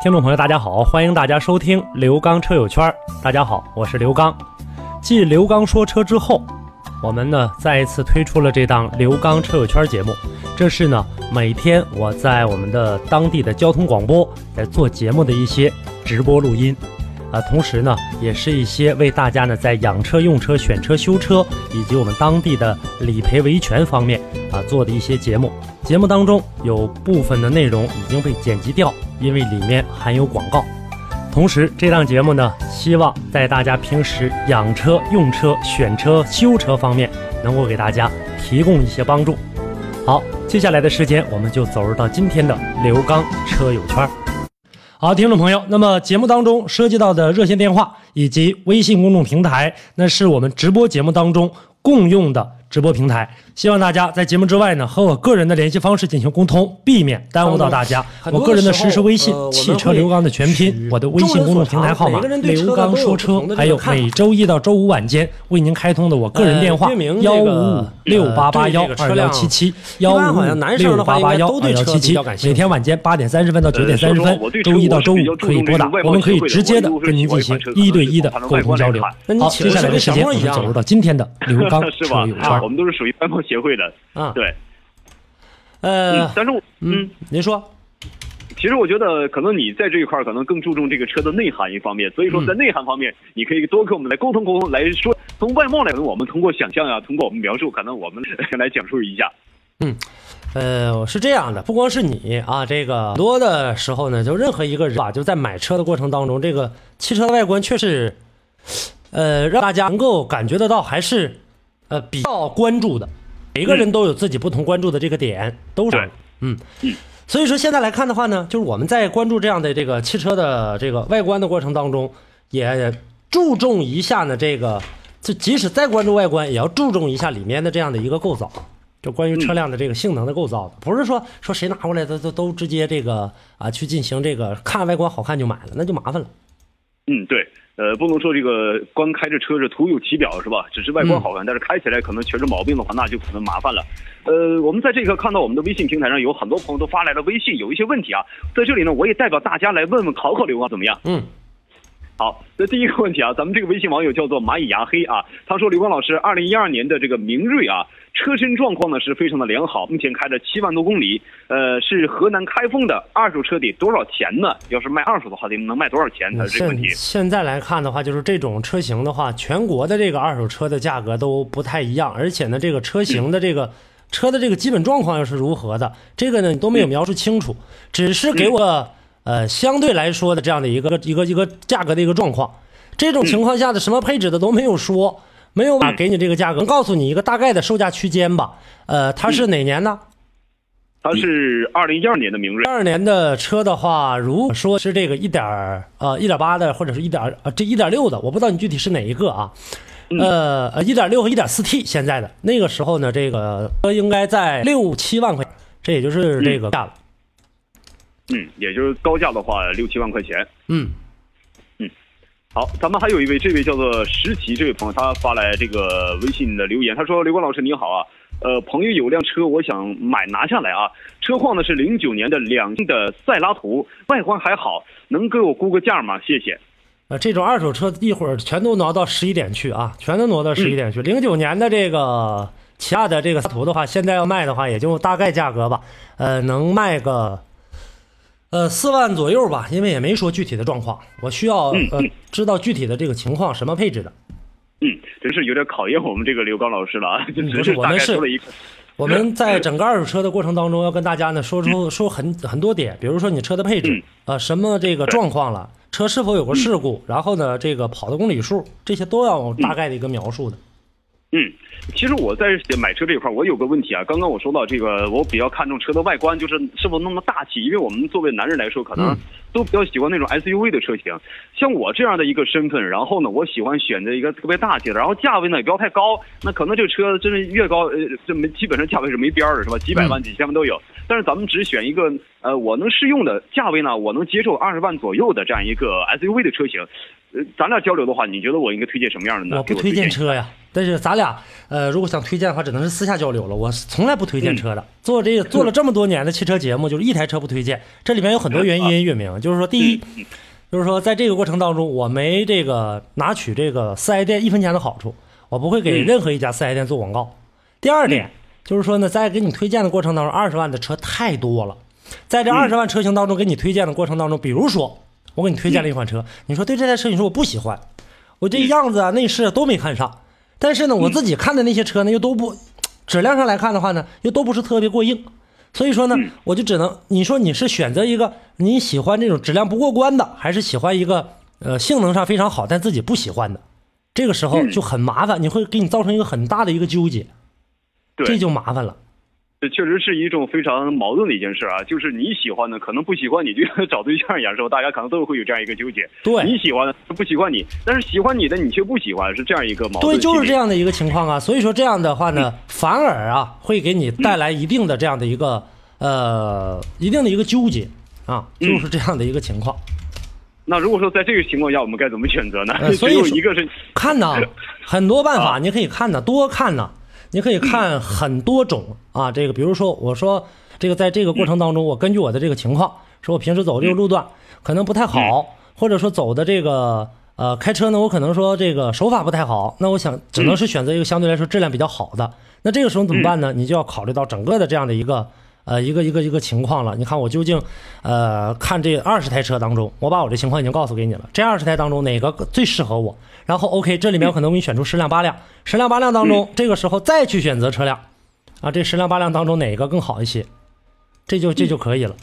听众朋友，大家好，欢迎大家收听刘刚车友圈。大家好，我是刘刚。继刘刚说车之后，我们呢再一次推出了这档刘刚车友圈节目。这是呢每天我在我们的当地的交通广播在做节目的一些直播录音，啊，同时呢也是一些为大家呢在养车、用车、选车、修车以及我们当地的理赔维权方面啊做的一些节目。节目当中有部分的内容已经被剪辑掉，因为里面含有广告。同时，这档节目呢，希望在大家平时养车、用车、选车、修车方面，能够给大家提供一些帮助。好，接下来的时间，我们就走入到今天的刘刚车友圈。好，听众朋友，那么节目当中涉及到的热线电话以及微信公众平台，那是我们直播节目当中共用的直播平台。希望大家在节目之外呢，和我个人的联系方式进行沟通，避免耽误到大家。我个人的实时微信“汽车刘刚”的全拼，我的微信公众平台号码“刘刚说车”，还有每周一到周五晚间为您开通的我个人电话幺五五六八八幺二幺七七幺五五六八八幺二幺七七，每天晚间八点三十分到九点三十分，周一到周五可以拨打，我们可以直接的跟您进行一对一的沟通交流。好，接下来的时间我们走入到今天的刘刚 车友圈。我们都是属于外贸协会的。啊，对，呃，但是我，嗯，您说，其实我觉得可能你在这一块可能更注重这个车的内涵一方面，所以说在内涵方面，你可以多跟我们来沟通沟通，来说从外貌来，我们通过想象啊，通过我们描述，可能我们来讲述一下。嗯，呃，是这样的，不光是你啊，这个很多的时候呢，就任何一个人吧，就在买车的过程当中，这个汽车的外观确实，呃，让大家能够感觉得到，还是呃比较关注的。每个人都有自己不同关注的这个点，都是嗯，所以说现在来看的话呢，就是我们在关注这样的这个汽车的这个外观的过程当中，也注重一下呢这个，就即使再关注外观，也要注重一下里面的这样的一个构造，就关于车辆的这个性能的构造的，不是说说谁拿过来的都都直接这个啊去进行这个看外观好看就买了，那就麻烦了。嗯，对。呃，不能说这个光开着车是徒有其表是吧？只是外观好看，但是开起来可能全是毛病的话，那就可能麻烦了。呃，我们在这个看到我们的微信平台上有很多朋友都发来了微信，有一些问题啊，在这里呢，我也代表大家来问问考考刘光怎么样？嗯。好，那第一个问题啊，咱们这个微信网友叫做蚂蚁牙黑啊，他说刘光老师，二零一二年的这个明锐啊，车身状况呢是非常的良好，目前开了七万多公里，呃，是河南开封的，二手车得多少钱呢？要是卖二手的话，得能卖多少钱？他这个问题。现在来看的话，就是这种车型的话，全国的这个二手车的价格都不太一样，而且呢，这个车型的这个车的这个基本状况又是如何的，这个呢都没有描述清楚，只是给我。呃，相对来说的这样的一个一个一个价格的一个状况，这种情况下的什么配置的都没有说，没有给你这个价格，告诉你一个大概的售价区间吧。呃，它是哪年呢？它是二零一二年的明锐。二年的车的话，如果说是这个一点呃一点八的或者是一点呃这一点六的，我不知道你具体是哪一个啊？呃呃一点六和一点四 T 现在的那个时候呢，这个车应该在六七万块，这也就是这个价了。嗯，也就是高价的话六七万块钱。嗯，嗯，好，咱们还有一位，这位叫做石奇这位朋友，他发来这个微信的留言，他说：“刘光老师你好啊，呃，朋友有辆车，我想买拿下来啊，车况呢是零九年的两星的赛拉图，外观还好，能给我估个价吗？谢谢。”呃，这种二手车一会儿全都挪到十一点去啊，全都挪到十一点去。零九年的这个起亚的这个图的话，现在要卖的话，也就大概价格吧，呃，能卖个。呃，四万左右吧，因为也没说具体的状况，我需要呃知道具体的这个情况，什么配置的。嗯，真是有点考验我们这个刘刚老师了啊！不是，我们是，我们 在整个二手车的过程当中，要跟大家呢说出说很很多点，比如说你车的配置，呃，什么这个状况了，车是否有过事故，然后呢，这个跑的公里数，这些都要大概的一个描述的。嗯，其实我在买车这一块，我有个问题啊。刚刚我说到这个，我比较看重车的外观，就是是否那么大气。因为我们作为男人来说，可能都比较喜欢那种 SUV 的车型。像我这样的一个身份，然后呢，我喜欢选择一个特别大气的，然后价位呢也不要太高。那可能这个车真是越高，呃，这没基本上价位是没边儿的，是吧？几百万、几千万都有。但是咱们只选一个，呃，我能适用的价位呢，我能接受二十万左右的这样一个 SUV 的车型。呃，咱俩交流的话，你觉得我应该推荐什么样的呢？我不推荐车呀，但是咱俩呃，如果想推荐的话，只能是私下交流了。我从来不推荐车的，做这个做了这么多年的汽车节目，就是一台车不推荐。这里面有很多原因，月明，就是说，第一，就是说在这个过程当中，我没这个拿取这个四 S 店一分钱的好处，我不会给任何一家四 S 店做广告。第二点就是说呢，在给你推荐的过程当中，二十万的车太多了，在这二十万车型当中给你推荐的过程当中，比如说。我给你推荐了一款车，你说对这台车，你说我不喜欢，我这样子啊、内饰都没看上，但是呢，我自己看的那些车呢，又都不质量上来看的话呢，又都不是特别过硬，所以说呢，我就只能你说你是选择一个你喜欢这种质量不过关的，还是喜欢一个呃性能上非常好但自己不喜欢的，这个时候就很麻烦，你会给你造成一个很大的一个纠结，这就麻烦了。这确实是一种非常矛盾的一件事啊，就是你喜欢的，可能不喜欢你，就像 找对象一样，是吧？大家可能都会有这样一个纠结。对，你喜欢的不喜欢你，但是喜欢你的你却不喜欢，是这样一个矛盾。对，就是这样的一个情况啊。所以说这样的话呢，反而啊会给你带来一定的这样的一个呃一定的一个纠结啊，就是这样的一个情况。那如果说在这个情况下，我们该怎么选择呢？所以 一个是看呢，很多办法你可以看呢，多看呢。你可以看很多种啊，这个比如说我说这个在这个过程当中，我根据我的这个情况，说我平时走这个路段可能不太好，或者说走的这个呃开车呢，我可能说这个手法不太好，那我想只能是选择一个相对来说质量比较好的。那这个时候怎么办呢？你就要考虑到整个的这样的一个呃一个一个一个情况了。你看我究竟呃看这二十台车当中，我把我这情况已经告诉给你了，这二十台当中哪个最适合我？然后 OK，这里面我可能给你选出十辆八辆，十辆八辆当中，这个时候再去选择车辆，啊，这十辆八辆当中哪个更好一些，这就这就可以了。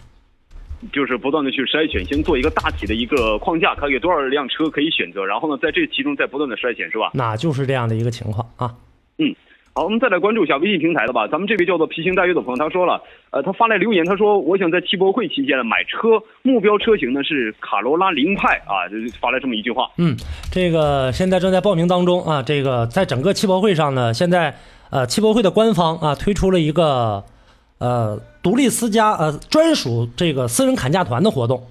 就是不断的去筛选，先做一个大体的一个框架，看有多少辆车可以选择，然后呢，在这其中再不断的筛选，是吧？那就是这样的一个情况啊。嗯。好，我们再来关注一下微信平台的吧。咱们这位叫做披星戴月的朋友，他说了，呃，他发来留言，他说，我想在汽博会期间买车，目标车型呢是卡罗拉凌派啊，就发来这么一句话。嗯，这个现在正在报名当中啊。这个在整个汽博会上呢，现在呃，汽博会的官方啊推出了一个呃独立私家呃专属这个私人砍价团的活动。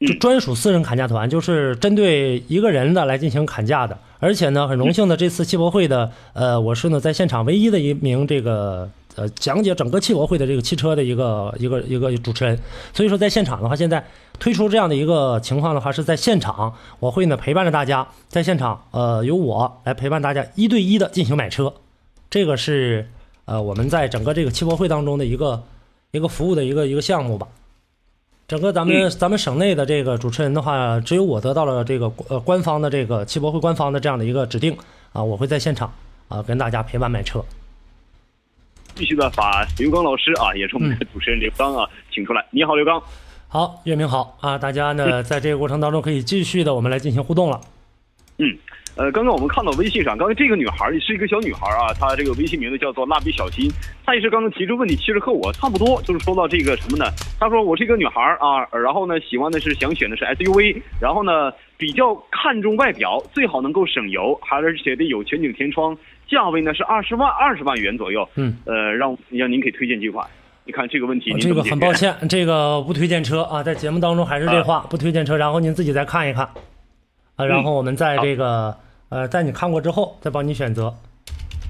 就专属私人砍价团，就是针对一个人的来进行砍价的，而且呢，很荣幸的这次汽博会的，呃，我是呢在现场唯一的一名这个呃讲解整个汽博会的这个汽车的一个一个一个主持人，所以说在现场的话，现在推出这样的一个情况的话，是在现场我会呢陪伴着大家，在现场呃由我来陪伴大家一对一的进行买车，这个是呃我们在整个这个汽博会当中的一个一个服务的一个一个项目吧。整个咱们咱们省内的这个主持人的话，只有我得到了这个呃官方的这个汽博会官方的这样的一个指定啊，我会在现场啊跟大家陪伴买车。继续的把刘刚老师啊，也是我们的主持人刘刚啊，请出来。你好，刘刚。好，月明好啊，大家呢在这个过程当中可以继续的我们来进行互动了。嗯。呃，刚刚我们看到微信上，刚才这个女孩是一个小女孩啊，她这个微信名字叫做蜡笔小新，她也是刚刚提出问题，其实和我差不多，就是说到这个什么呢？她说我是一个女孩啊，然后呢喜欢的是想选的是 SUV，然后呢比较看重外表，最好能够省油，还是写的有全景天窗，价位呢是二十万二十万元左右。嗯，呃，让让您给推荐几款。你看这个问题，这个很抱歉，这个不推荐车啊，在节目当中还是这话，不推荐车，然后您自己再看一看啊，然后我们在这个。呃，在你看过之后再帮你选择。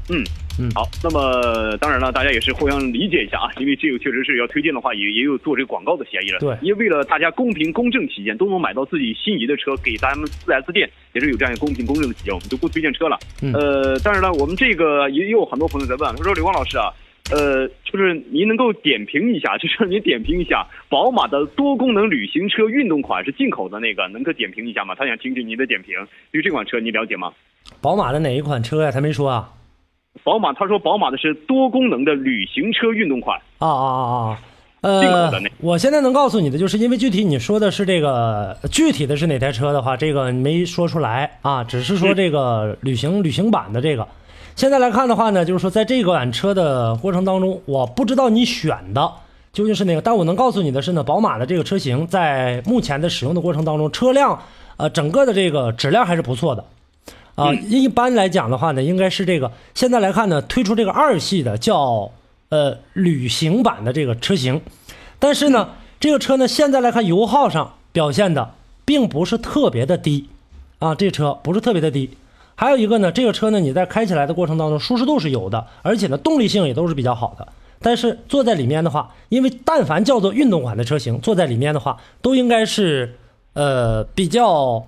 嗯嗯，好。那么当然了，大家也是互相理解一下啊，因为这个确实是要推荐的话，也也有做这个广告的嫌疑了。对，因为为了大家公平公正起见，都能买到自己心仪的车，给咱们四 S 店也是有这样一个公平公正的起见，我们就不推荐车了。呃，当然了，我们这个也有很多朋友在问，他说：“刘光老师啊。”呃，就是您能够点评一下，就是您点评一下宝马的多功能旅行车运动款是进口的那个，能够点评一下吗？他想听听您的点评。对于这款车，你了解吗？宝马的哪一款车呀？他没说啊。宝马，他说宝马的是多功能的旅行车运动款。啊啊啊啊！呃，我现在能告诉你的，就是因为具体你说的是这个具体的是哪台车的话，这个没说出来啊，只是说这个旅行旅行版的这个。现在来看的话呢，就是说在这款车的过程当中，我不知道你选的究竟是哪个，但我能告诉你的是呢，宝马的这个车型在目前的使用的过程当中，车辆呃整个的这个质量还是不错的。啊，一般来讲的话呢，应该是这个。现在来看呢，推出这个二系的叫呃旅行版的这个车型，但是呢，这个车呢现在来看油耗上表现的并不是特别的低，啊，这车不是特别的低。还有一个呢，这个车呢你在开起来的过程当中舒适度是有的，而且呢动力性也都是比较好的。但是坐在里面的话，因为但凡叫做运动款的车型，坐在里面的话都应该是呃比较。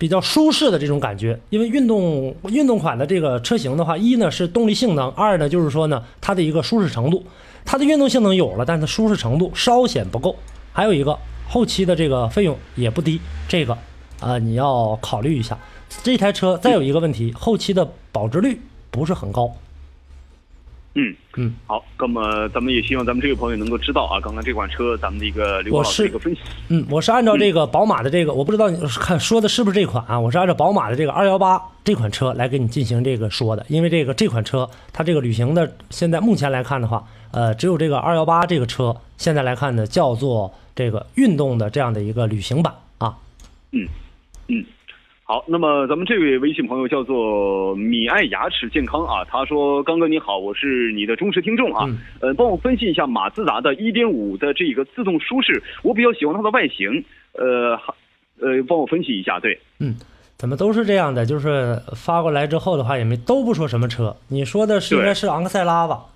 比较舒适的这种感觉，因为运动运动款的这个车型的话，一呢是动力性能，二呢就是说呢它的一个舒适程度，它的运动性能有了，但是舒适程度稍显不够。还有一个后期的这个费用也不低，这个啊你要考虑一下。这台车再有一个问题，后期的保值率不是很高。嗯嗯，好，那么咱们也希望咱们这位朋友能够知道啊，刚刚这款车咱们的一个刘老师的一个分析。嗯，我是按照这个宝马的这个，我不知道你看说的是不是这款啊？我是按照宝马的这个二幺八这款车来给你进行这个说的，因为这个这款车它这个旅行的现在目前来看的话，呃，只有这个二幺八这个车现在来看呢叫做这个运动的这样的一个旅行版啊。嗯嗯。好，那么咱们这位微信朋友叫做米爱牙齿健康啊，他说：“刚哥你好，我是你的忠实听众啊，呃，帮我分析一下马自达的1.5的这个自动舒适，我比较喜欢它的外形，呃，呃，帮我分析一下，对，嗯，怎么都是这样的，就是发过来之后的话也没都不说什么车，你说的是应该是昂克赛拉吧？”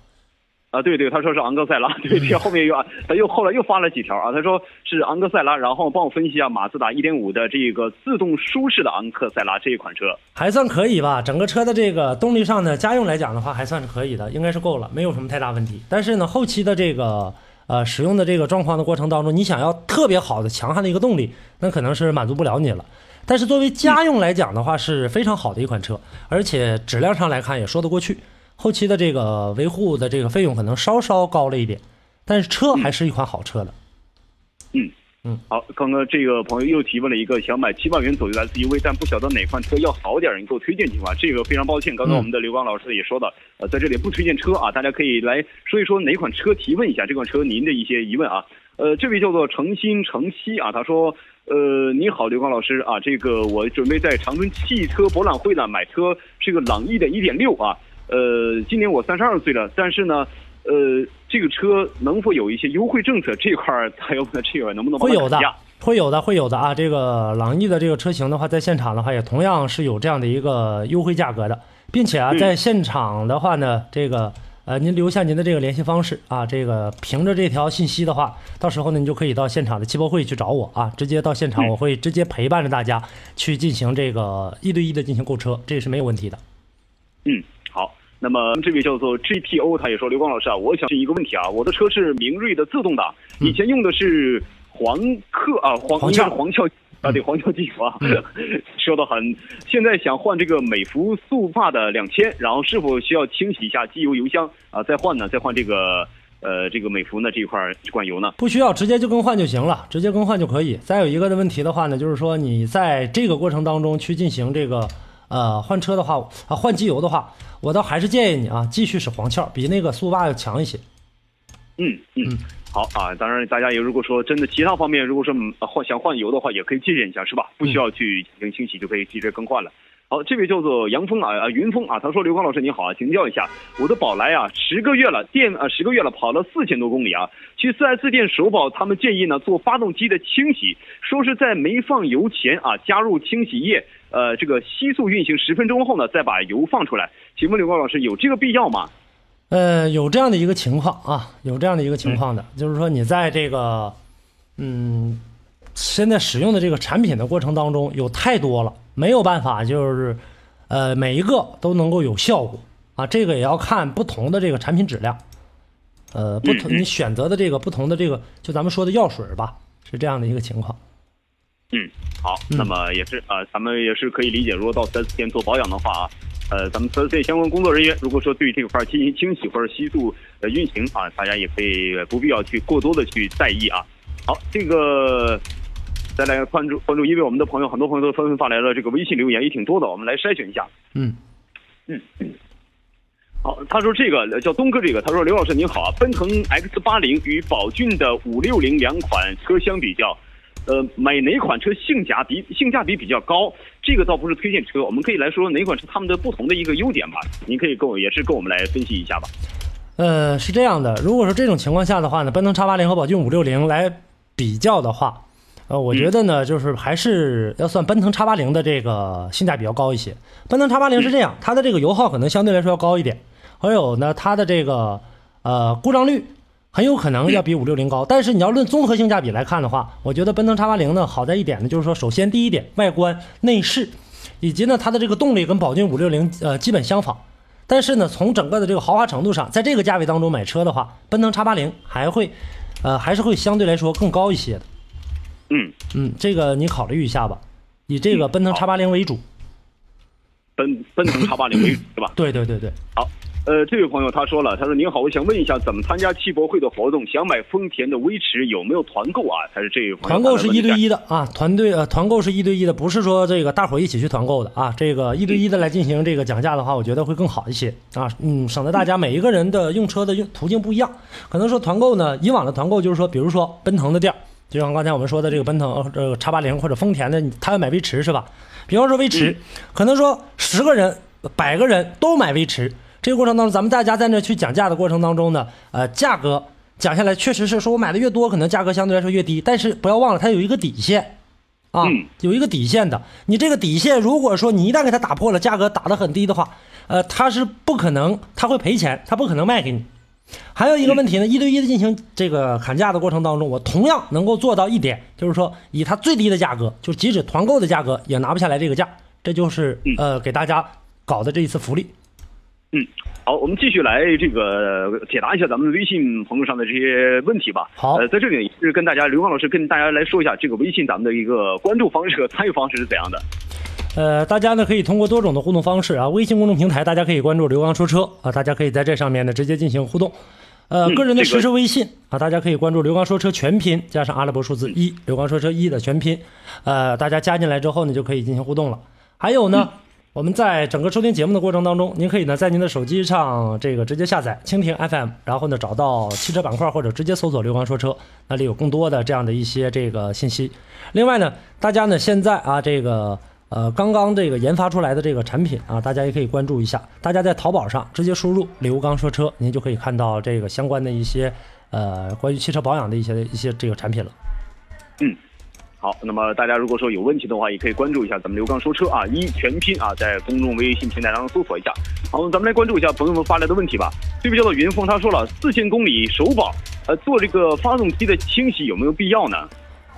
啊，对对，他说是昂克赛拉，对 对，后面又啊，他又后来又发了几条啊，他说是昂克赛拉，然后帮我分析一下马自达1.5的这个自动舒适的昂克赛拉这一款车，还算可以吧？整个车的这个动力上呢，家用来讲的话还算是可以的，应该是够了，没有什么太大问题。但是呢，后期的这个呃使用的这个状况的过程当中，你想要特别好的强悍的一个动力，那可能是满足不了你了。但是作为家用来讲的话，是非常好的一款车，而且质量上来看也说得过去。后期的这个维护的这个费用可能稍稍高了一点，但是车还是一款好车的。嗯嗯，好，刚刚这个朋友又提问了一个想买七万元左右的 SUV，但不晓得哪款车要好点，你给我推荐几款。这个非常抱歉，刚刚我们的刘刚老师也说了，呃，在这里不推荐车啊，大家可以来说一说哪款车，提问一下这款车您的一些疑问啊。呃，这位叫做诚心诚希啊，他说，呃，你好，刘刚老师啊，这个我准备在长春汽车博览会呢买车，是个朗逸的1.6啊。呃，今年我三十二岁了，但是呢，呃，这个车能否有一些优惠政策？这块儿还有这个能不能会有的，会有的，会有的啊！这个朗逸的这个车型的话，在现场的话也同样是有这样的一个优惠价格的，并且啊，在现场的话呢，这个呃，您留下您的这个联系方式啊，这个凭着这条信息的话，到时候呢，你就可以到现场的汽博会去找我啊，直接到现场，我会直接陪伴着大家去进行这个一对一的进行购车，这也是没有问题的。嗯。那么这位叫做 GTO，他也说刘光老师啊，我想问一个问题啊，我的车是明锐的自动挡，以前用的是黄克啊黄黄壳黄壳啊对黄壳机油啊，说的很。现在想换这个美孚速霸的两千，然后是否需要清洗一下机油油箱啊？再换呢？再换这个呃这个美孚呢这一块管油呢？不需要，直接就更换就行了，直接更换就可以。再有一个的问题的话呢，就是说你在这个过程当中去进行这个。呃，换车的话啊，换机油的话，我倒还是建议你啊，继续使黄壳，比那个速霸要强一些。嗯嗯，好啊，当然大家也如果说真的其他方面，如果说换想换油的话，也可以借鉴一下，是吧？不需要去进行清洗就可以直接更换了。好，这位叫做杨峰啊啊云峰啊，他说刘刚老师你好啊，请教一下，我的宝来啊十个月了，电啊十个月了，跑了四千多公里啊，去四 S 店首保，他们建议呢做发动机的清洗，说是在没放油前啊加入清洗液，呃这个吸速运行十分钟后呢再把油放出来，请问刘刚老师有这个必要吗？呃，有这样的一个情况啊，有这样的一个情况的，就是说你在这个嗯现在使用的这个产品的过程当中有太多了。没有办法，就是，呃，每一个都能够有效果啊。这个也要看不同的这个产品质量，呃，不同你选择的这个不同的这个，就咱们说的药水吧，是这样的一个情况。嗯，好，那么也是啊，咱们也是可以理解，如果到四店做保养的话啊，呃，咱们四店相关工作人员如果说对于这块进行清洗或者吸速呃运行啊，大家也可以不必要去过多的去在意啊。好，这个。再来关注关注，因为我们的朋友很多朋友都纷纷发来了这个微信留言，也挺多的，我们来筛选一下。嗯，嗯嗯，好，他说这个呃叫东哥，这个他说刘老师您好啊，奔腾 X 八零与宝骏的五六零两款车相比较，呃，买哪款车性价比性价比比较高？这个倒不是推荐车，我们可以来说哪款车他们的不同的一个优点吧。您可以跟我也是跟我们来分析一下吧。呃，是这样的，如果说这种情况下的话呢，奔腾 X 八零和宝骏五六零来比较的话，呃，我觉得呢，就是还是要算奔腾叉八零的这个性价比要高一些。奔腾叉八零是这样，它的这个油耗可能相对来说要高一点，还有呢，它的这个呃故障率很有可能要比五六零高。但是你要论综合性价比来看的话，我觉得奔腾叉八零呢好在一点呢，就是说首先第一点，外观、内饰以及呢它的这个动力跟宝骏五六零呃基本相仿。但是呢，从整个的这个豪华程度上，在这个价位当中买车的话，奔腾叉八零还会，呃，还是会相对来说更高一些的。嗯，嗯，这个你考虑一下吧，以这个奔腾叉八零为主。奔奔腾叉八零为主是吧？对对对对，好，呃，这位朋友他说了，他说您好，我想问一下，怎么参加汽博会的活动？想买丰田的威驰有没有团购啊？他是这位朋友团购是一对一。的啊，团队呃团购是一对一的，不是说这个大伙一起去团购的啊。这个一对一的来进行这个讲价的话，我觉得会更好一些啊。嗯，省得大家每一个人的用车的用途径不一样，可能说团购呢，以往的团购就是说，比如说奔腾的店儿，就像刚才我们说的这个奔腾呃这个叉八零或者丰田的，他要买威驰是吧？比方说威驰，可能说十个人、百个人都买威驰，这个过程当中，咱们大家在那去讲价的过程当中呢，呃，价格讲下来确实是说我买的越多，可能价格相对来说越低，但是不要忘了它有一个底线。啊嗯，有一个底线的，你这个底线，如果说你一旦给它打破了，价格打得很低的话，呃，它是不可能，它会赔钱，它不可能卖给你。还有一个问题呢，一对一的进行这个砍价的过程当中，我同样能够做到一点，就是说以它最低的价格，就即使团购的价格也拿不下来这个价，这就是呃给大家搞的这一次福利。嗯，好，我们继续来这个解答一下咱们微信朋友上的这些问题吧。好呃，在这里也是跟大家刘刚老师跟大家来说一下这个微信咱们的一个关注方式和参与方式是怎样的。呃，大家呢可以通过多种的互动方式啊，微信公众平台大家可以关注“刘刚说车”啊，大家可以在这上面呢直接进行互动。呃，嗯个人的这个实时微信啊，大家可以关注“刘刚说车”全拼加上阿拉伯数字一，“刘刚说车一”的全拼。呃，大家加进来之后呢，就可以进行互动了。还有呢，我们在整个收听节目的过程当中，您可以呢在您的手机上这个直接下载蜻蜓 FM，然后呢找到汽车板块或者直接搜索“刘刚说车”，那里有更多的这样的一些这个信息。另外呢，大家呢现在啊这个。呃，刚刚这个研发出来的这个产品啊，大家也可以关注一下。大家在淘宝上直接输入“刘刚说车”，您就可以看到这个相关的一些呃关于汽车保养的一些一些这个产品了。嗯好，那么大家如果说有问题的话，也可以关注一下咱们刘刚说车啊，一全拼啊，在公众微信平台当中搜索一下。好，咱们来关注一下朋友们发来的问题吧。这位叫做云峰，他说了，四千公里首保，呃，做这个发动机的清洗有没有必要呢？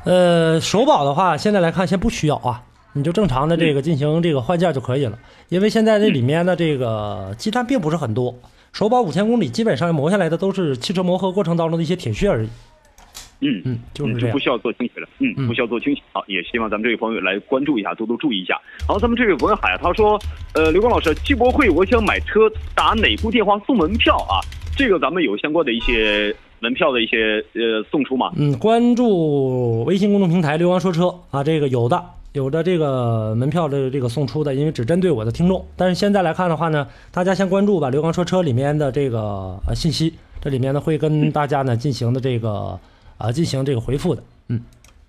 呃，首保的话，现在来看先不需要啊，你就正常的这个进行这个换件就可以了。因为现在这里面的这个积碳并不是很多，首保五千公里基本上磨下来的都是汽车磨合过程当中的一些铁屑而已。嗯嗯，就是这样嗯不。需要做清洗了，嗯，嗯不需要做清洗。好，也希望咱们这位朋友来关注一下，多多注意一下。好，咱们这位文海他说，呃，刘光老师，汽博会我想买车，打哪部电话送门票啊？这个咱们有相关的一些门票的一些呃送出吗？嗯，关注微信公众平台“刘光说车”啊，这个有的有的这个门票的这个送出的，因为只针对我的听众。但是现在来看的话呢，大家先关注吧，“刘刚说车”里面的这个呃信息，这里面呢会跟大家呢进行的这个啊进行这个回复的。嗯，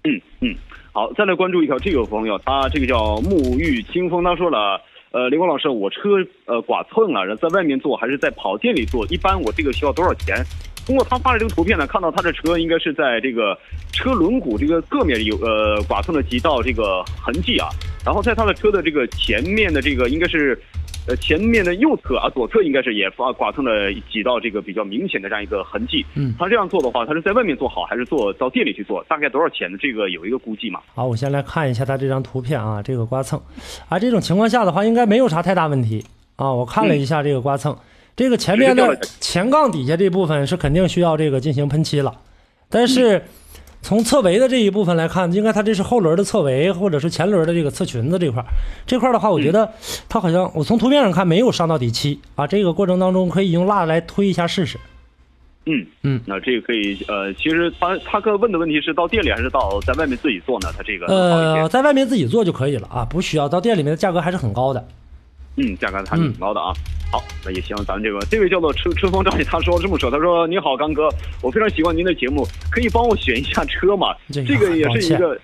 嗯嗯，好，再来关注一条这个朋友，他这个叫沐浴清风，他说了，呃，刘光老师，我车呃剐蹭了，在外面做还是在跑店里做？一般我这个需要多少钱？通过他发的这个图片呢，看到他的车应该是在这个车轮毂这个侧面有呃剐蹭了几道这个痕迹啊，然后在他的车的这个前面的这个应该是。呃，前面的右侧啊，左侧应该是也发剐蹭了几道这个比较明显的这样一个痕迹。嗯他这样做的话，他是在外面做好，还是做到店里去做？大概多少钱的？这个有一个估计嘛？好，我先来看一下他这张图片啊，这个刮蹭，啊，这种情况下的话，应该没有啥太大问题啊。我看了一下这个刮蹭，这个前面的前杠底下这部分是肯定需要这个进行喷漆了，但是从侧围的这一部分来看，应该它这是后轮的侧围或者是前轮的这个侧裙子这块儿，这块儿的话，我觉得它好像我从图片上看没有上到底漆啊。这个过程当中可以用蜡来推一下试试。嗯嗯，那这个可以呃，其实他他哥问的问题是到店里还是到在外面自己做呢？他这个呃，在外面自己做就可以了啊，不需要到店里面的价格还是很高的。嗯，价格还挺高的啊。好，那也希望咱们这个这位叫做春春风照，他说这么说，他说你好，刚哥，我非常喜欢您的节目，可以帮我选一下车吗？这个也是一个，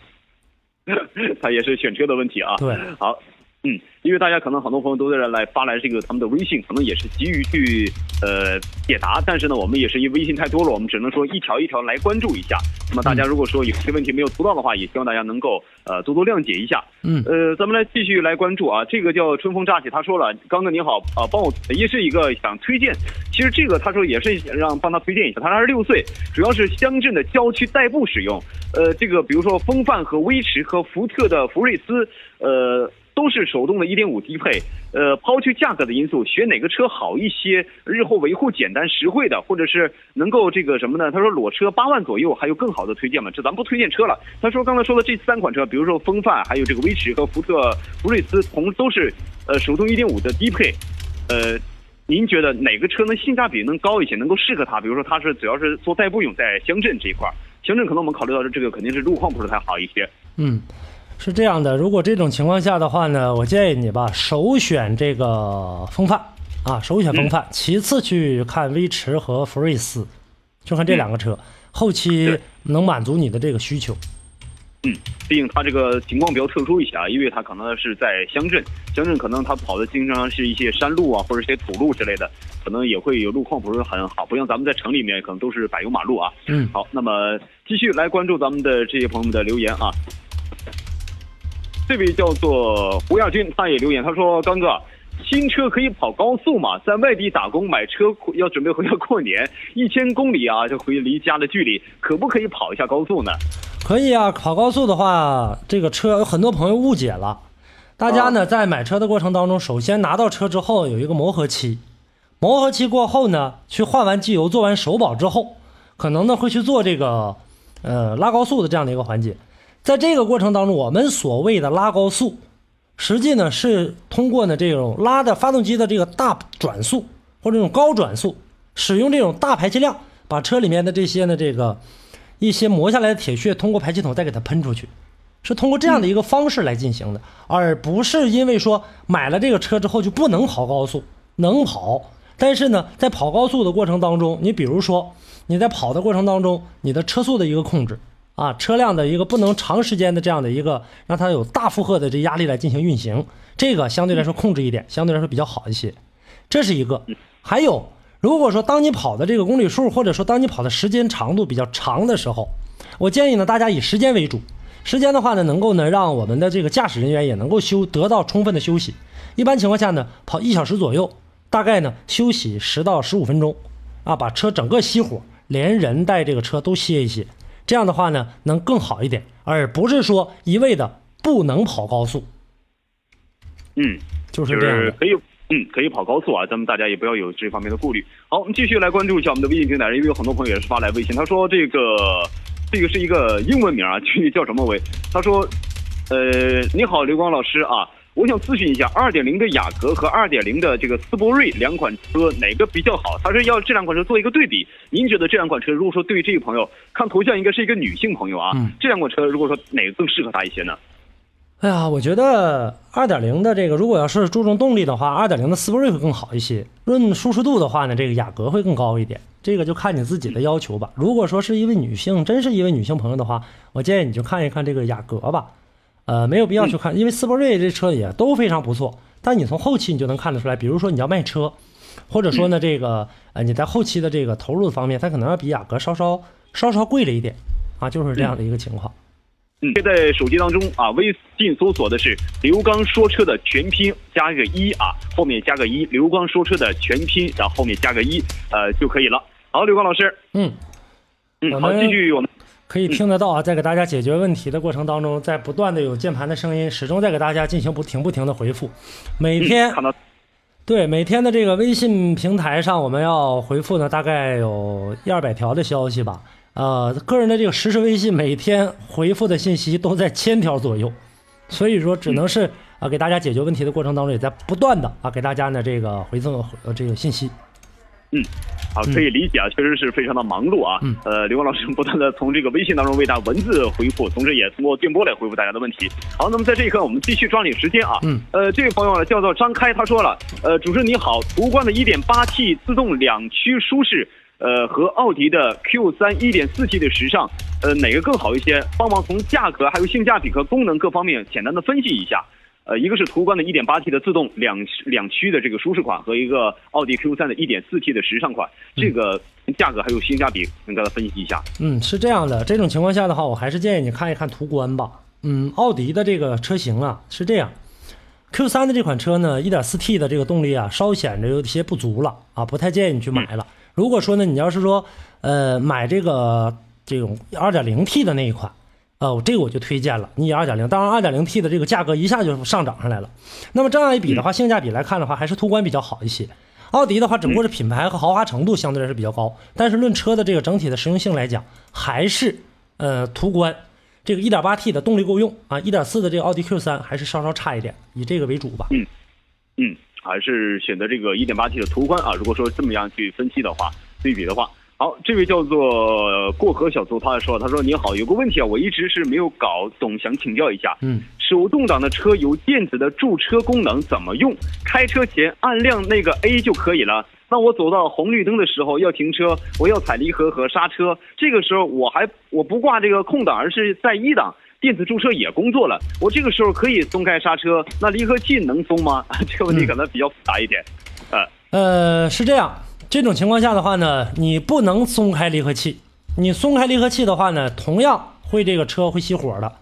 他也是选车的问题啊。对，好，嗯，因为大家可能很多朋友都在这来发来这个他们的微信，可能也是急于去呃解答，但是呢，我们也是因为微信太多了，我们只能说一条一条来关注一下。那么大家如果说有些问题没有读到的话，也希望大家能够呃多多谅解一下。嗯呃，咱们来继续来关注啊，这个叫春风乍起，他说了，刚哥你好啊，帮我也是一个想推荐，其实这个他说也是让帮他推荐一下，他二十六岁，主要是乡镇的郊区代步使用，呃，这个比如说风范和威驰和福特的福睿斯，呃。都是手动的1.5低配，呃，抛去价格的因素，选哪个车好一些？日后维护简单实惠的，或者是能够这个什么呢？他说裸车八万左右，还有更好的推荐吗？这咱不推荐车了。他说刚才说的这三款车，比如说风范，还有这个威驰和福特福睿斯，同都是呃手动1.5的低配，呃。您觉得哪个车呢性价比能高一些，能够适合他？比如说他是主要是做代步用，在乡镇这一块儿，乡镇可能我们考虑到的这个肯定是路况不是太好一些。嗯，是这样的，如果这种情况下的话呢，我建议你吧，首选这个风范啊，首选风范，其次去看威驰和福睿斯，就看这两个车，后期能满足你的这个需求。嗯，毕竟它这个情况比较特殊一些啊，因为它可能是在乡镇，乡镇可能它跑的经常是一些山路啊，或者一些土路之类的，可能也会有路况不是很好，不像咱们在城里面可能都是柏油马路啊。嗯好，那么继续来关注咱们的这些朋友们的留言啊。这位叫做胡亚军，他也留言，他说：“刚哥，新车可以跑高速吗？在外地打工买车要准备回家过年，一千公里啊，就回离家的距离，可不可以跑一下高速呢？”可以啊，跑高速的话，这个车有很多朋友误解了。大家呢在买车的过程当中，首先拿到车之后有一个磨合期，磨合期过后呢，去换完机油、做完首保之后，可能呢会去做这个呃拉高速的这样的一个环节。在这个过程当中，我们所谓的拉高速，实际呢是通过呢这种拉的发动机的这个大转速或者这种高转速，使用这种大排气量，把车里面的这些呢这个一些磨下来的铁屑通过排气筒再给它喷出去，是通过这样的一个方式来进行的，而不是因为说买了这个车之后就不能跑高速，能跑，但是呢，在跑高速的过程当中，你比如说你在跑的过程当中，你的车速的一个控制啊，车辆的一个不能长时间的这样的一个让它有大负荷的这压力来进行运行，这个相对来说控制一点，相对来说比较好一些，这是一个，还有。如果说当你跑的这个公里数，或者说当你跑的时间长度比较长的时候，我建议呢大家以时间为主。时间的话呢，能够呢让我们的这个驾驶人员也能够休得到充分的休息。一般情况下呢，跑一小时左右，大概呢休息十到十五分钟，啊，把车整个熄火，连人带这个车都歇一歇。这样的话呢，能更好一点，而不是说一味的不能跑高速，嗯，就是这样的。可以，嗯，可以跑高速啊，咱们大家也不要有这方面的顾虑。好，我们继续来关注一下我们的微信平台，因为有很多朋友也是发来微信，他说这个这个是一个英文名啊，具 体叫什么为？他说，呃，你好，刘光老师啊，我想咨询一下，二点零的雅阁和二点零的这个斯铂瑞两款车哪个比较好？他说要这两款车做一个对比。您觉得这两款车，如果说对于这个朋友，看头像应该是一个女性朋友啊，嗯这两款车如果说哪个更适合他一些呢？哎呀，我觉得二点零的这个，如果要是注重动力的话，二点零的斯铂瑞会更好一些。论舒适度的话呢，这个雅阁会更高一点。这个就看你自己的要求吧。如果说是一位女性，真是一位女性朋友的话，我建议你就看一看这个雅阁吧。呃，没有必要去看，因为斯铂瑞这车也都非常不错。但你从后期你就能看得出来，比如说你要卖车，或者说呢这个呃你在后期的这个投入方面，它可能要比雅阁稍稍稍稍贵了一点啊，就是这样的一个情况。嗯，在手机当中啊，微信搜索的是刘刚说车的全拼加一个一啊，后面加个一，刘刚说车的全拼，然后后面加个一，呃就可以了。好，刘刚老师，嗯，嗯，好，继续我们可以听得到啊，在给大家解决问题的过程当中，在不断的有键盘的声音，始终在给大家进行不停不停的回复。每天、对每天的这个微信平台上，我们要回复呢，大概有一二百条的消息吧。呃，个人的这个实时微信每天回复的信息都在千条左右，所以说只能是啊、给大家解决问题的过程当中，也在不断的啊给大家呢这个回赠呃这个信息。好，可以理解啊，确实是非常的忙碌啊。嗯呃，刘光老师不断的从这个微信当中为大家文字回复，同时也通过电波来回复大家的问题。好，那么在这一刻，我们继续抓紧时间啊。嗯。呃，这位朋友呢叫做张开，他说了，呃，主持人你好，途观的 1.8T 自动两驱舒适。呃，和奥迪的 Q3 1.4T 的时尚，呃，哪个更好一些？帮忙从价格、还有性价比和功能各方面简单的分析一下。呃，一个是途观的 1.8T 的自动两两驱的这个舒适款，和一个奥迪 Q3 的 1.4T 的时尚款，这个价格还有性价比，跟大家分析一下。嗯，是这样的，这种情况下的话，我还是建议你看一看途观吧。嗯，奥迪的这个车型啊是这样，Q3 的这款车呢，1.4T 的这个动力啊稍显着有些不足了啊，不太建议你去买了。如果说呢，你要是说呃买这个这种 2.0T 的那一款，呃，这个我就推荐了，你以2.0，当然二点零 T 的这个价格一下就上涨上来了。那么这样一比的话，性价比来看的话，还是途观比较好一些。奥迪的话，只不过是品牌和豪华程度相对来说比较高，但是论车的这个整体的实用性来讲，还是呃途观这个 1.8T 的动力够用啊，1.4的这个奥迪 Q3 还是稍稍差一点，以这个为主吧。嗯，还是选择这个 1.8T 的途观啊。如果说这么样去分析的话，对比的话，好，这位叫做过河小卒，他说，他说你好，有个问题啊，我一直是没有搞懂，想请教一下。嗯，手动挡的车有电子的驻车功能怎么用？开车前按亮那个 A 就可以了。那我走到红绿灯的时候要停车，我要踩离合和刹车，这个时候我还我不挂这个空档，而是在一档。电子驻车也工作了，我这个时候可以松开刹车，那离合器能松吗？这个问题可能比较复杂一点。呃，呃，是这样，这种情况下的话呢，你不能松开离合器，你松开离合器的话呢，同样会这个车会熄火的。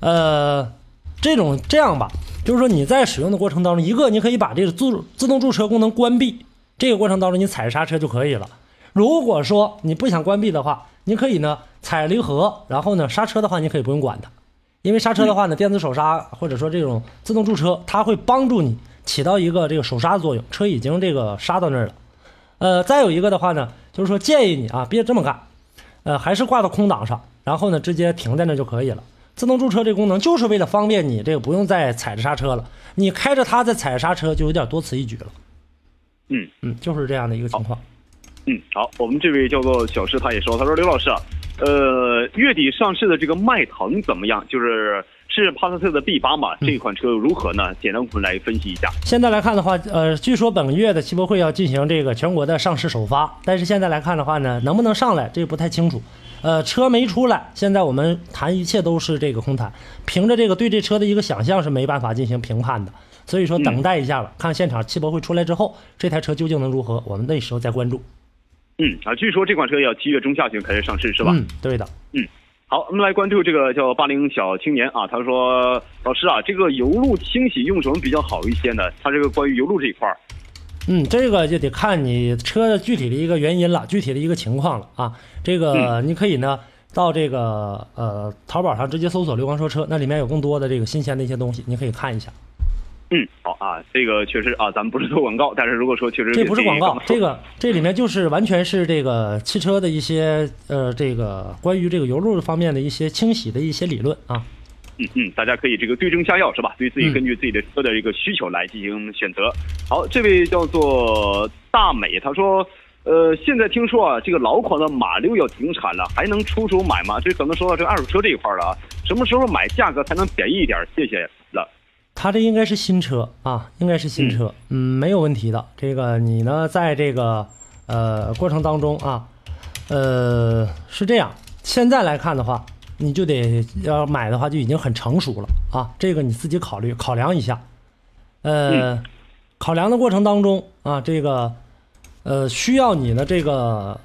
呃，这种这样吧，就是说你在使用的过程当中，一个你可以把这个自自动驻车功能关闭，这个过程当中你踩刹车就可以了。如果说你不想关闭的话，你可以呢踩离合，然后呢刹车的话你可以不用管它，因为刹车的话呢，电子手刹或者说这种自动驻车，它会帮助你起到一个这个手刹作用，车已经这个刹到那儿了。呃，再有一个的话呢，就是说建议你啊别这么干，呃还是挂到空档上，然后呢直接停在那就可以了。自动驻车这功能就是为了方便你这个不用再踩着刹车了，你开着它再踩着刹车就有点多此一举了。嗯嗯，就是这样的一个情况。嗯，好，我们这位叫做小石，他也说，他说刘老师啊，呃，月底上市的这个迈腾怎么样？就是是帕萨特的 B 八嘛，这款车如何呢？简单我们来分析一下。现在来看的话，呃，据说本月的汽博会要进行这个全国的上市首发，但是现在来看的话呢，能不能上来这个不太清楚。呃，车没出来，现在我们谈一切都是这个空谈，凭着这个对这车的一个想象是没办法进行评判的。所以说，等待一下吧，看现场汽博会出来之后，这台车究竟能如何，我们那时候再关注。嗯啊，据说这款车要七月中下旬开始上市，是吧？嗯，对的。好，我们来关注这个叫八零小青年啊，他说老师啊，这个油路清洗用什么比较好一些呢？他这个关于油路这一块儿，嗯，这个就得看你车的具体的一个原因了，具体的一个情况了啊。这个你可以呢到这个呃淘宝上直接搜索“刘光说车”，那里面有更多的这个新鲜的一些东西，你可以看一下。嗯，好啊，这个确实啊，咱们不是做广告，但是如果说确实这不是广告，这个个这里面就是完全是这个汽车的一些呃这个关于这个油路方面的一些清洗的一些理论啊。嗯嗯，大家可以这个对症下药是吧？对自己嗯根据自己的车的一个需求来进行选择。好，这位叫做大美，他说，呃，现在听说啊，这个老款的马六要停产了，还能出手买吗？这可能说到这个二手车这一块了啊，什么时候买价格才能便宜一点？谢谢了。它这应该是新车啊，应该是新车，嗯，没有问题的。这个你呢，在这个呃过程当中啊，呃是这样，现在来看的话，你就得要买的话就已经很成熟了啊，这个你自己考虑考量一下。呃，考量的过程当中啊，这个呃需要你的这个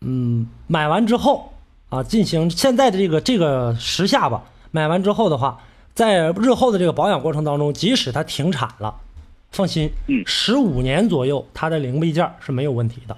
嗯买完之后啊，进行现在的这个这个时下吧，买完之后的话。在日后的这个保养过程当中，即使它停产了，放心，嗯十五年左右它的零配件是没有问题的。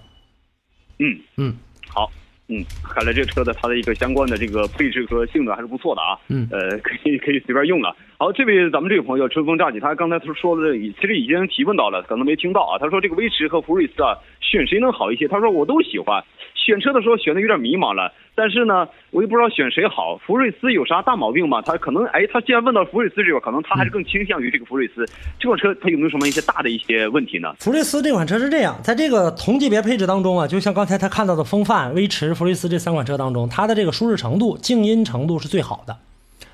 嗯嗯，好，嗯，看来这个车的它的一个相关的这个配置和性能还是不错的啊。嗯呃，可以可以随便用了。好，这位咱们这位朋友春风乍起，他刚才他说的其实已经提问到了，可能没听到啊。他说这个威驰和福睿斯啊，选谁能好一些？他说我都喜欢，选车的时候选的有点迷茫了，但是呢，我也不知道选谁好。福睿斯有啥大毛病吗？他可能，哎，他既然问到福睿斯这个，可能他还是更倾向于这个福睿斯这款车，它有没有什么一些大的一些问题呢？福睿斯这款车是这样，在这个同级别配置当中啊，就像刚才他看到的风范、威驰、福睿斯这三款车当中，它的这个舒适程度、静音程度是最好的，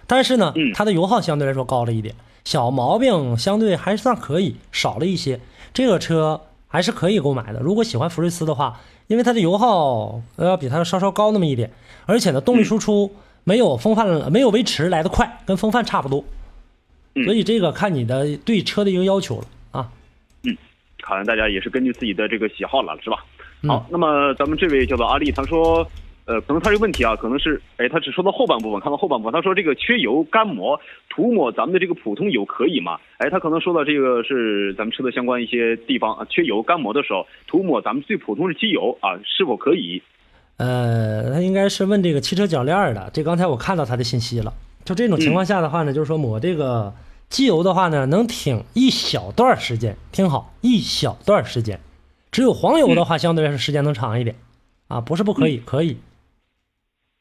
但是呢，它的油耗相对来说高了一点，小毛病相对还算可以，少了一些。这个车还是可以购买的，如果喜欢福睿斯的话。因为它的油耗要比它稍稍高那么一点，而且呢，动力输出没有风范、没有威驰来的快，跟风范差不多。所以这个看你的对车的一个要求了啊。嗯，好像大家也是根据自己的这个喜好了，是吧？好，那么咱们这位叫做阿丽，他说。呃，可能他这个问题啊，可能是，哎，他只说到后半部分，看到后半部分，他说这个缺油干磨涂抹咱们的这个普通油可以吗？哎，他可能说到这个是咱们车的相关一些地方啊，缺油干磨的时候涂抹咱们最普通的机油啊，是否可以？呃，他应该是问这个汽车铰链的，这刚才我看到他的信息了。就这种情况下的话呢，就是说抹这个机油的话呢，能挺一小段时间，听好，一小段时间。只有黄油的话，相对来说时间能长一点，啊，不是不可以，可以。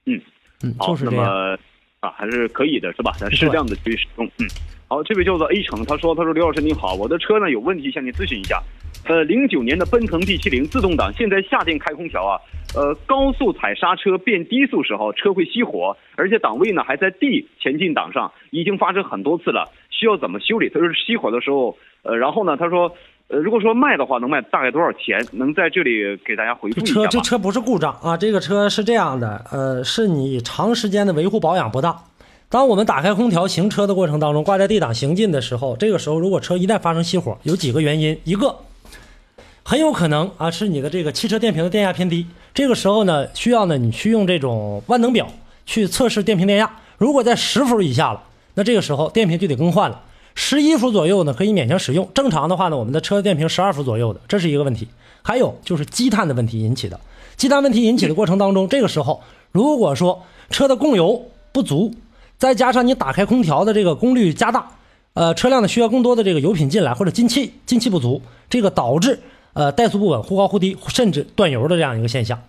嗯嗯，就是这样啊，还是可以的，是吧？咱适量的去使用。嗯，好，这位叫做 A 城，他说：“他说刘老师你好，我的车呢有问题，向您咨询一下。呃，零九年的奔腾 D 七零自动挡，现在夏天开空调啊，呃，高速踩刹车变低速时候车会熄火，而且档位呢还在 D 前进档上，已经发生很多次了，需要怎么修理？他说熄火的时候，呃，然后呢，他说。”呃，如果说卖的话，能卖大概多少钱？能在这里给大家回复一下车这车不是故障啊，这个车是这样的，呃，是你长时间的维护保养不当。当我们打开空调行车的过程当中，挂在 D 档行进的时候，这个时候如果车一旦发生熄火，有几个原因，一个很有可能啊是你的这个汽车电瓶的电压偏低，这个时候呢需要呢你去用这种万能表去测试电瓶电压，如果在十伏以下了，那这个时候电瓶就得更换了。十一伏左右呢，可以勉强使用。正常的话呢，我们的车电瓶十二伏左右的，这是一个问题。还有就是积碳的问题引起的，积碳问题引起的过程当中，这个时候如果说车的供油不足，再加上你打开空调的这个功率加大，呃，车辆呢需要更多的这个油品进来，或者进气进气不足，这个导致呃怠速不稳、忽高忽低，甚至断油的这样一个现象。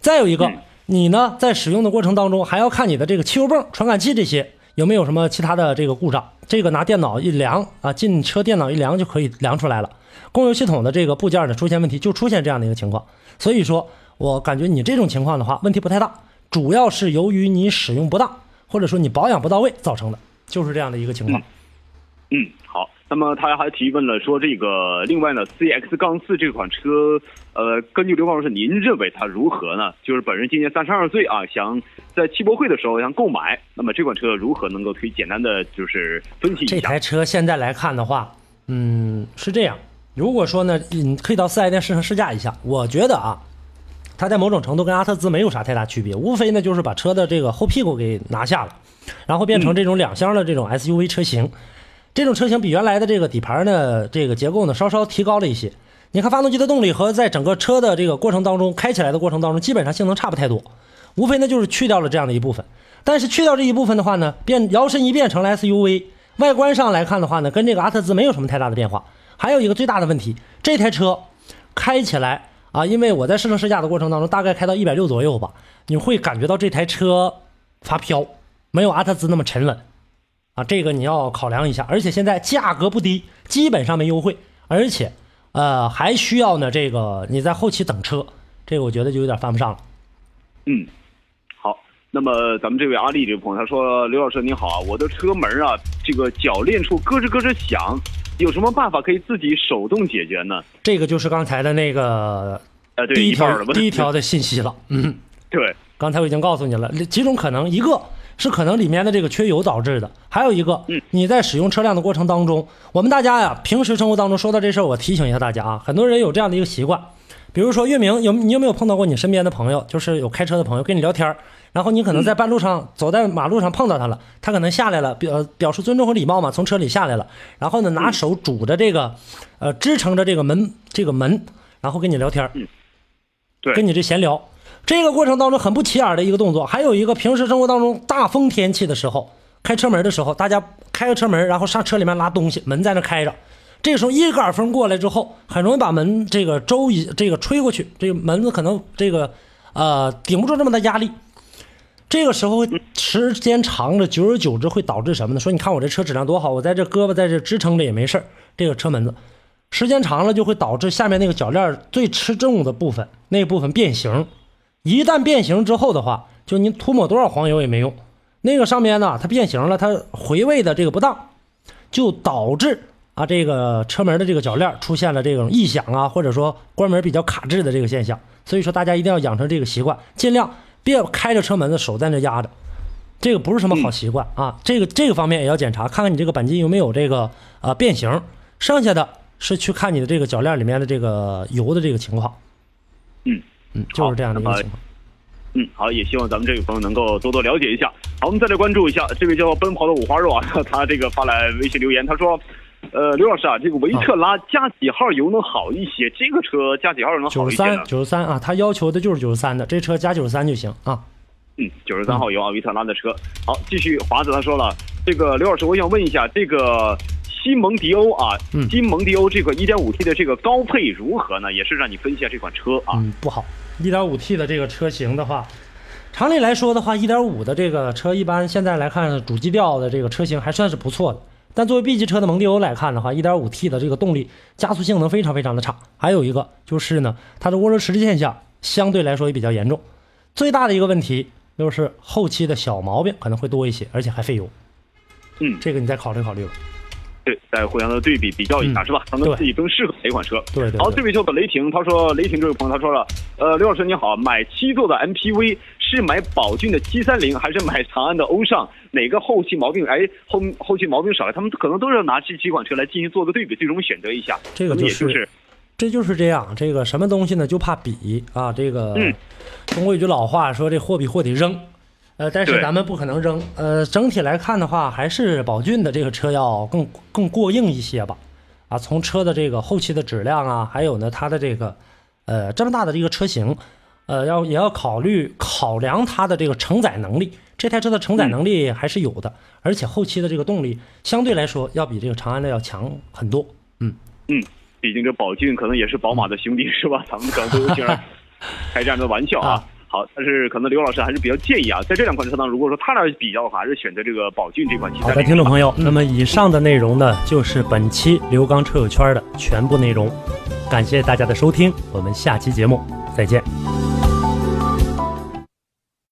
再有一个，你呢在使用的过程当中，还要看你的这个汽油泵、传感器这些。有没有什么其他的这个故障？这个拿电脑一量啊，进车电脑一量就可以量出来了。供油系统的这个部件呢出现问题，就出现这样的一个情况。所以说我感觉你这种情况的话，问题不太大，主要是由于你使用不当，或者说你保养不到位造成的，就是这样的一个情况。嗯，好。那么他还提问了，说这个另外呢，CX 杠四这款车，呃，根据刘老师您认为它如何呢？就是本人今年三十二岁啊，想在汽博会的时候想购买，那么这款车如何能够可以简单的就是分析一下？这台车现在来看的话，嗯，是这样。如果说呢，你可以到四 S 店试乘试驾一下。我觉得啊，它在某种程度跟阿特兹没有啥太大区别，无非呢就是把车的这个后屁股给拿下了，然后变成这种两厢的这种 SUV 车型。这种车型比原来的这个底盘呢，这个结构呢稍稍提高了一些。你看发动机的动力和在整个车的这个过程当中开起来的过程当中，基本上性能差不太多，无非呢就是去掉了这样的一部分。但是去掉这一部分的话呢，变摇身一变成了 SUV，外观上来看的话呢，跟这个阿特兹没有什么太大的变化。还有一个最大的问题，这台车开起来啊，因为我在试乘试驾的过程当中，大概开到一百六左右吧，你会感觉到这台车发飘，没有阿特兹那么沉稳。啊，这个你要考量一下，而且现在价格不低，基本上没优惠，而且，呃，还需要呢，这个你在后期等车，这个我觉得就有点犯不上了。嗯，好，那么咱们这位阿丽这位朋友他说：“刘老师你好啊，我的车门啊，这个铰链处咯吱咯吱响，有什么办法可以自己手动解决呢？”这个就是刚才的那个呃第一条第一条的信息了。嗯，对，刚才我已经告诉你了几种可能，一个。是可能里面的这个缺油导致的，还有一个，你在使用车辆的过程当中，我们大家呀，平时生活当中说到这事儿，我提醒一下大家啊，很多人有这样的一个习惯，比如说月明有你有没有碰到过你身边的朋友，就是有开车的朋友跟你聊天然后你可能在半路上走在马路上碰到他了，他可能下来了，表表示尊重和礼貌嘛，从车里下来了，然后呢拿手拄着这个，呃支撑着这个门这个门，然后跟你聊天对，跟你这闲聊。这个过程当中很不起眼的一个动作，还有一个平时生活当中大风天气的时候，开车门的时候，大家开个车门，然后上车里面拉东西，门在那开着，这个时候一杆风过来之后，很容易把门这个周一这个吹过去，这个门子可能这个呃顶不住这么大压力。这个时候时间长了，久而久之会导致什么呢？说你看我这车质量多好，我在这胳膊在这支撑着也没事这个车门子时间长了就会导致下面那个铰链最吃重的部分那部分变形。一旦变形之后的话，就您涂抹多少黄油也没用。那个上面呢，它变形了，它回位的这个不当，就导致啊这个车门的这个铰链出现了这种异响啊，或者说关门比较卡滞的这个现象。所以说大家一定要养成这个习惯，尽量别开着车门子手在那压着，这个不是什么好习惯啊。这个这个方面也要检查，看看你这个钣金有没有这个呃变形。剩下的是去看你的这个铰链里面的这个油的这个情况。嗯嗯，就是这样的一个情况。嗯，好，也希望咱们这位朋友能够多多了解一下。好，我们再来关注一下这位叫奔跑的五花肉啊，他这个发来微信留言，他说，呃，刘老师啊，这个维特拉加几号油能好一些？这个车加几号油能好一些呢九十三，？九十三啊，他要求的就是九十三的，这车加九十三就行啊。嗯，九十三号油啊，维特拉的车。好，继续华子他说了，这个刘老师，我想问一下，这个新蒙迪欧啊，嗯新蒙迪欧这个 1.5T 的这个高配如何呢？也是让你分析一下这款车啊。嗯，不好。1.5T 的这个车型的话，常理来说的话，1.5的这个车一般现在来看，主基调的这个车型还算是不错的。但作为 B 级车的蒙迪欧来看的话，1.5T 的这个动力加速性能非常非常的差。还有一个就是呢，它的涡轮迟滞现象相对来说也比较严重。最大的一个问题就是后期的小毛病可能会多一些，而且还费油。嗯，这个你再考虑考虑吧。对，再互相的对比比较一下、嗯是吧？咱们自己更适合哪款车。对对好，对这位叫做雷霆，他说雷霆这位朋友他说了，呃，刘老师你好，买七座的 MPV 是买宝骏的七三零还是买长安的欧尚？哪个后期毛病哎后后期毛病少了？他们可能都是要拿这几款车来进行做个对比，最终选择一下。这个就是就是这就是这样，这个什么东西呢？就怕比啊。这个嗯中国有句老话说，这货比货得扔。呃，但是咱们不可能扔。呃，整体来看的话，还是宝骏的这个车要更更过硬一些吧。啊，从车的这个后期的质量啊，还有呢它的这个呃这么大的这个车型，呃要也要考虑考量它的这个承载能力。这台车的承载能力还是有的，而且后期的这个动力相对来说要比这个长安的要强很多。嗯，嗯，毕竟这宝骏可能也是宝马的兄弟是吧？咱们可能都有点开这样的玩笑啊啊。好，但是可能刘老师还是比较建议啊，在这两款车当中，如果说他俩比较的话，还是选择这个宝骏这款车好的，听众朋友，那么以上的内容呢，就是本期刘刚车友圈的全部内容。感谢大家的收听，我们下期节目再见。